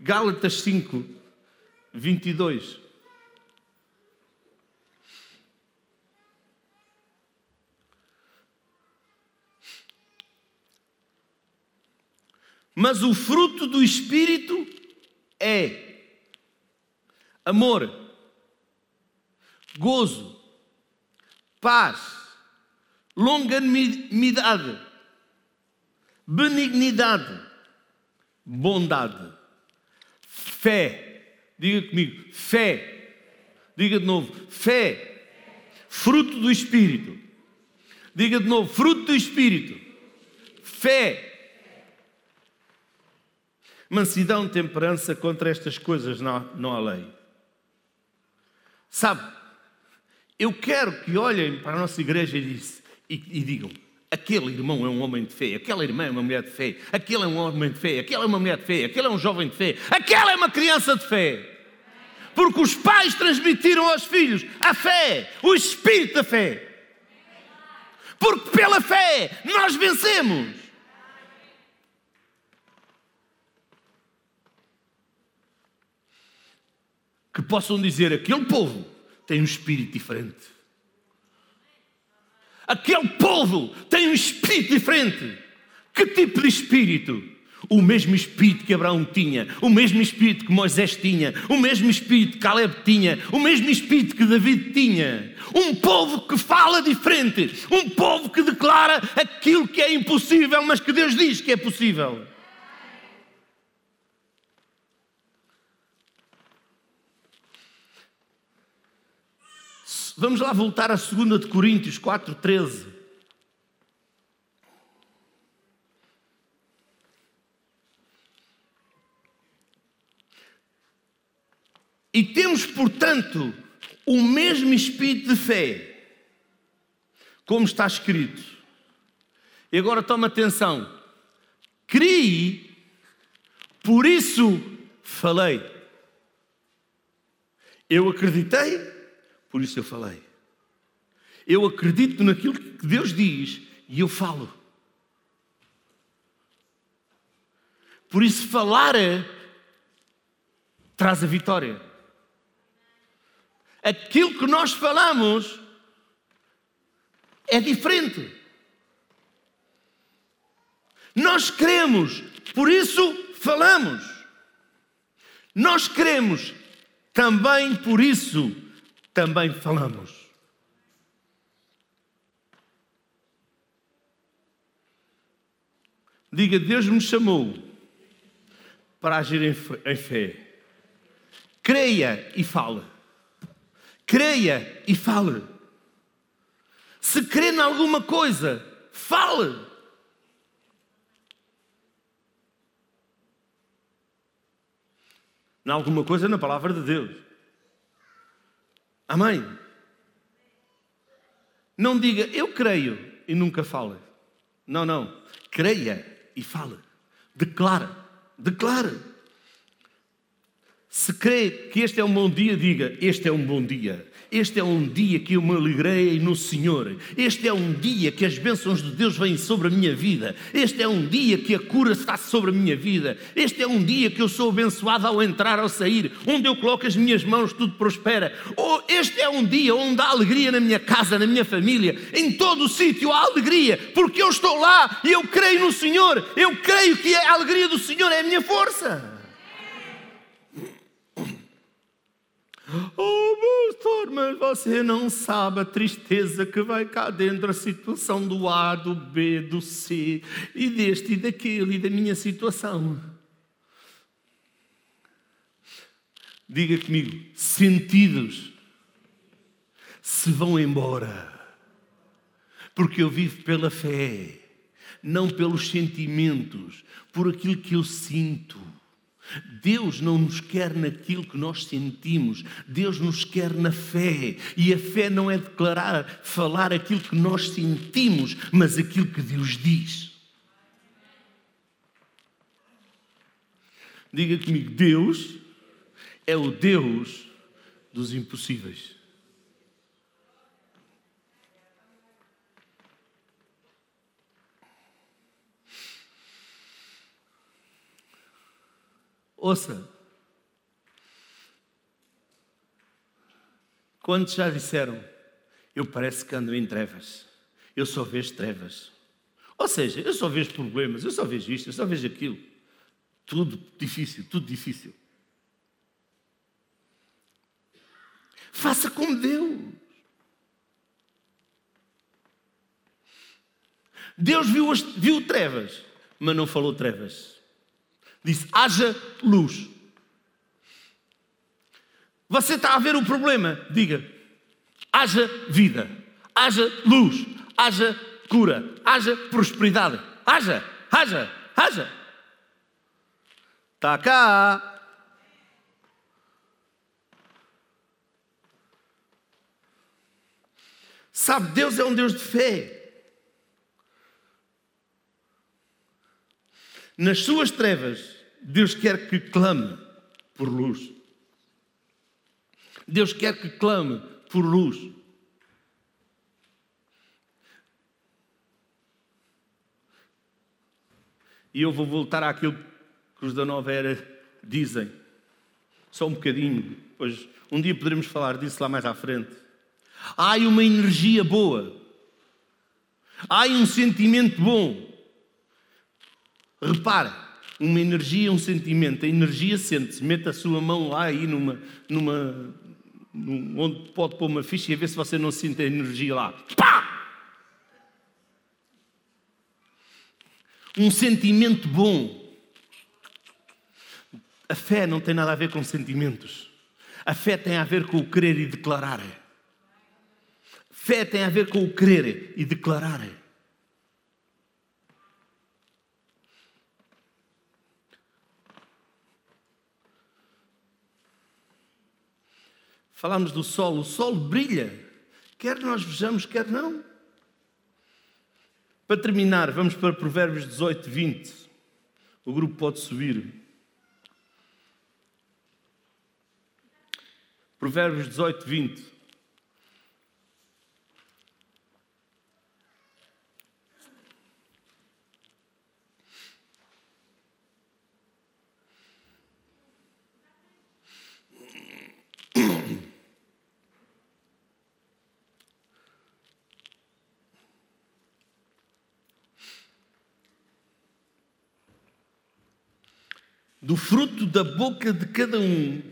Gálatas 5, 22. Mas o fruto do Espírito é amor, gozo, paz, longanimidade, benignidade, bondade, fé. Diga comigo, fé. Diga de novo, fé. Fruto do Espírito. Diga de novo, fruto do Espírito. Fé Mansidão, temperança, contra estas coisas não, não há lei. Sabe, eu quero que olhem para a nossa igreja e, e, e digam: aquele irmão é um homem de fé, aquela irmã é uma mulher de fé, aquele é um homem de fé, aquela é uma mulher de fé, aquele é um jovem de fé, aquela é uma criança de fé. Porque os pais transmitiram aos filhos a fé, o espírito da fé. Porque pela fé nós vencemos. que possam dizer: aquele povo tem um espírito diferente. Aquele povo tem um espírito diferente. Que tipo de espírito? O mesmo espírito que Abraão tinha, o mesmo espírito que Moisés tinha, o mesmo espírito que Caleb tinha, o mesmo espírito que David tinha. Um povo que fala diferente, um povo que declara aquilo que é impossível, mas que Deus diz que é possível. Vamos lá voltar a 2 de Coríntios 4:13. E temos, portanto, o mesmo espírito de fé, como está escrito. E agora toma atenção. Criei, por isso falei. Eu acreditei, por isso eu falei. Eu acredito naquilo que Deus diz e eu falo. Por isso, falar é, traz a vitória. Aquilo que nós falamos é diferente. Nós queremos, por isso falamos. Nós queremos, também por isso também falamos. Diga, Deus me chamou para agir em fé. Creia e fale. Creia e fale. Se crê em alguma coisa, fale. Em alguma coisa na palavra de Deus. Amém. Não diga eu creio e nunca fale. Não, não. Creia e fale. Declara. Declara. Se crê que este é um bom dia, diga: Este é um bom dia. Este é um dia que eu me alegrei no Senhor. Este é um dia que as bênçãos de Deus vêm sobre a minha vida. Este é um dia que a cura está sobre a minha vida. Este é um dia que eu sou abençoado ao entrar, ao sair. Onde eu coloco as minhas mãos, tudo prospera. Oh, este é um dia onde há alegria na minha casa, na minha família. Em todo o sítio há alegria, porque eu estou lá e eu creio no Senhor. Eu creio que a alegria do Senhor é a minha força. Oh, pastor, mas você não sabe a tristeza que vai cá dentro, a situação do A, do B, do C, e deste e daquele, e da minha situação. Diga comigo, sentidos se vão embora, porque eu vivo pela fé, não pelos sentimentos, por aquilo que eu sinto. Deus não nos quer naquilo que nós sentimos, Deus nos quer na fé. E a fé não é declarar, falar aquilo que nós sentimos, mas aquilo que Deus diz. Diga comigo: Deus é o Deus dos impossíveis. Ouça. Quantos já disseram, eu parece que ando em trevas, eu só vejo trevas. Ou seja, eu só vejo problemas, eu só vejo isto, eu só vejo aquilo. Tudo difícil, tudo difícil. Faça como Deus. Deus viu, as, viu trevas, mas não falou trevas. Disse: haja luz. Você está a ver o problema? Diga: haja vida, haja luz, haja cura, haja prosperidade. Haja, haja, haja. Está cá. Sabe, Deus é um Deus de fé. Nas suas trevas, Deus quer que clame por luz. Deus quer que clame por luz. E eu vou voltar àquilo que os da nova era dizem. Só um bocadinho, pois um dia poderemos falar disso lá mais à frente. Há uma energia boa. Há um sentimento bom. Repara, uma energia, um sentimento. A energia sente-se. Mete a sua mão lá aí numa, numa, num, onde pode pôr uma ficha e ver se você não sente a energia lá. Pá! Um sentimento bom. A fé não tem nada a ver com sentimentos. A fé tem a ver com o querer e declarar. Fé tem a ver com o querer e declarar. Falamos do sol, o sol brilha, quer nós vejamos, quer não. Para terminar, vamos para Provérbios 18, 20. O grupo pode subir. Provérbios 18, 20. Do fruto da boca de cada um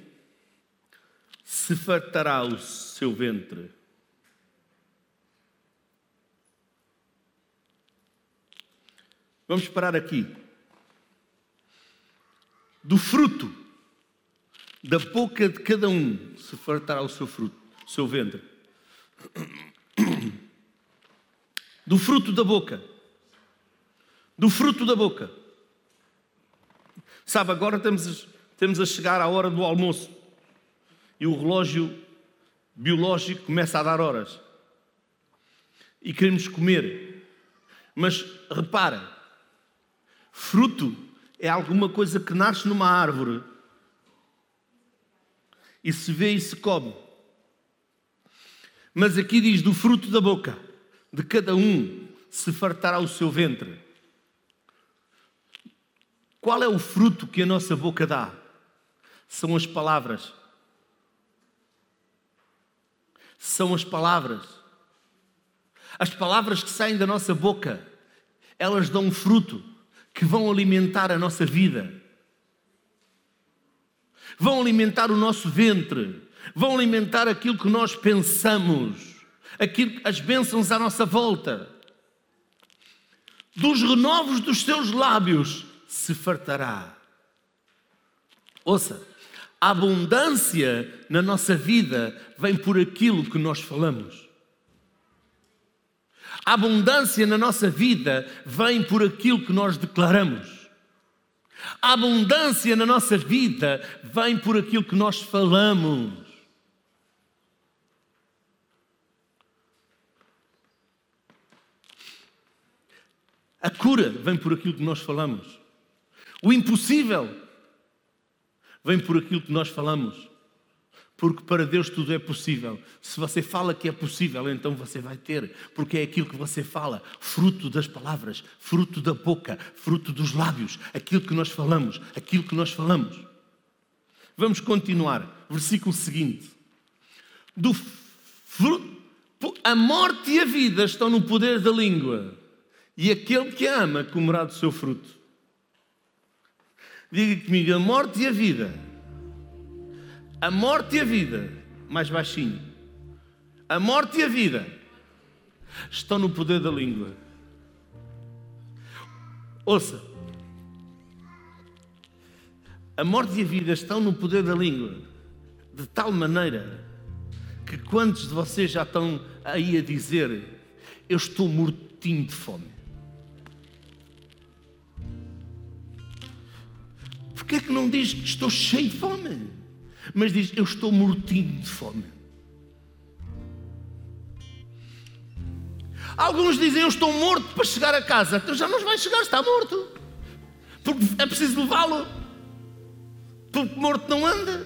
se fartará o seu ventre. Vamos parar aqui. Do fruto da boca de cada um se fartará o seu fruto, o seu ventre. Do fruto da boca. Do fruto da boca. Sabe, agora estamos, estamos a chegar à hora do almoço e o relógio biológico começa a dar horas. E queremos comer. Mas repara, fruto é alguma coisa que nasce numa árvore e se vê e se come. Mas aqui diz: do fruto da boca de cada um se fartará o seu ventre. Qual é o fruto que a nossa boca dá? São as palavras. São as palavras. As palavras que saem da nossa boca, elas dão fruto que vão alimentar a nossa vida. Vão alimentar o nosso ventre, vão alimentar aquilo que nós pensamos, aquilo, as bênçãos à nossa volta. Dos renovos dos seus lábios se fartará. Ouça, a abundância na nossa vida vem por aquilo que nós falamos. A abundância na nossa vida vem por aquilo que nós declaramos. A abundância na nossa vida vem por aquilo que nós falamos. A cura vem por aquilo que nós falamos. O impossível vem por aquilo que nós falamos. Porque para Deus tudo é possível. Se você fala que é possível, então você vai ter, porque é aquilo que você fala, fruto das palavras, fruto da boca, fruto dos lábios, aquilo que nós falamos, aquilo que nós falamos. Vamos continuar. Versículo seguinte. Do fruto, a morte e a vida estão no poder da língua, e aquele que ama comerá do seu fruto. Diga comigo, a morte e a vida. A morte e a vida, mais baixinho. A morte e a vida estão no poder da língua. Ouça. A morte e a vida estão no poder da língua, de tal maneira que quantos de vocês já estão aí a dizer: Eu estou mortinho de fome? Porquê é que não diz que estou cheio de fome? Mas diz, eu estou mortinho de fome. Alguns dizem, eu estou morto para chegar a casa. Então já não vai chegar, está morto. Porque é preciso levá-lo. Porque morto não anda.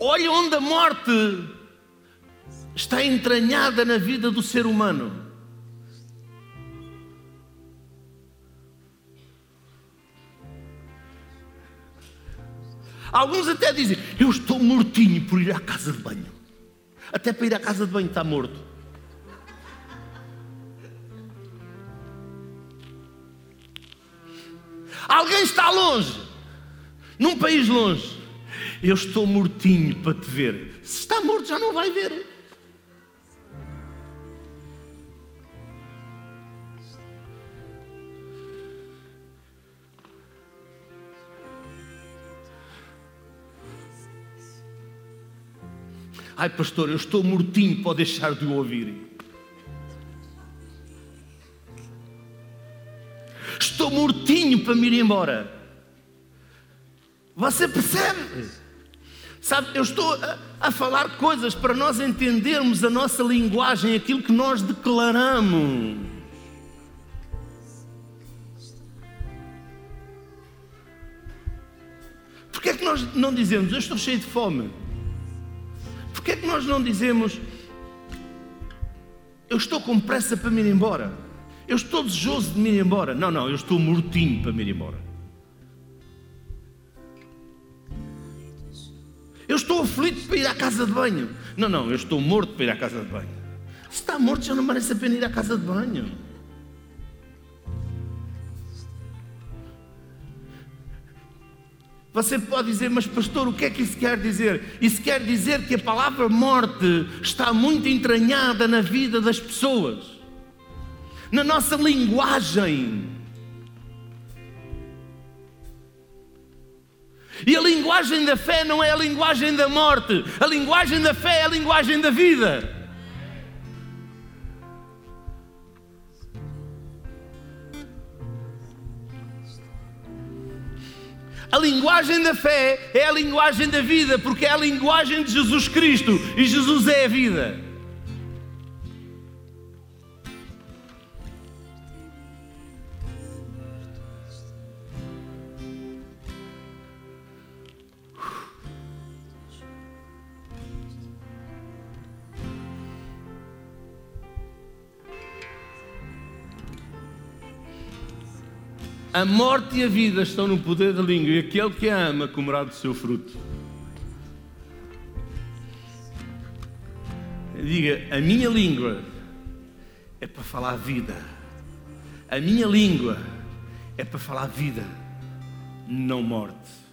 Olha onde a morte está entranhada na vida do ser humano. Alguns até dizem: Eu estou mortinho por ir à casa de banho. Até para ir à casa de banho está morto. Alguém está longe, num país longe. Eu estou mortinho para te ver. Se está morto, já não vai ver. Ai, pastor, eu estou mortinho, pode deixar de o ouvir. Estou mortinho para me ir embora. Você percebe? Sabe, eu estou a, a, falar coisas para nós entendermos a nossa linguagem, aquilo que nós declaramos. Porquê é que nós não dizemos, eu estou cheio de fome? Porquê é que nós não dizemos, eu estou com pressa para me ir embora? Eu estou desejoso de me ir embora? Não, não, eu estou mortinho para me ir embora. Eu estou aflito para ir à casa de banho. Não, não, eu estou morto para ir à casa de banho. Se está morto, já não merece a pena ir à casa de banho. Você pode dizer, mas pastor, o que é que isso quer dizer? Isso quer dizer que a palavra morte está muito entranhada na vida das pessoas, na nossa linguagem. E a linguagem da fé não é a linguagem da morte, a linguagem da fé é a linguagem da vida. A linguagem da fé é a linguagem da vida, porque é a linguagem de Jesus Cristo e Jesus é a vida. A morte e a vida estão no poder da língua, e aquele que a ama comerá do seu fruto. Diga, a minha língua é para falar vida. A minha língua é para falar vida, não morte.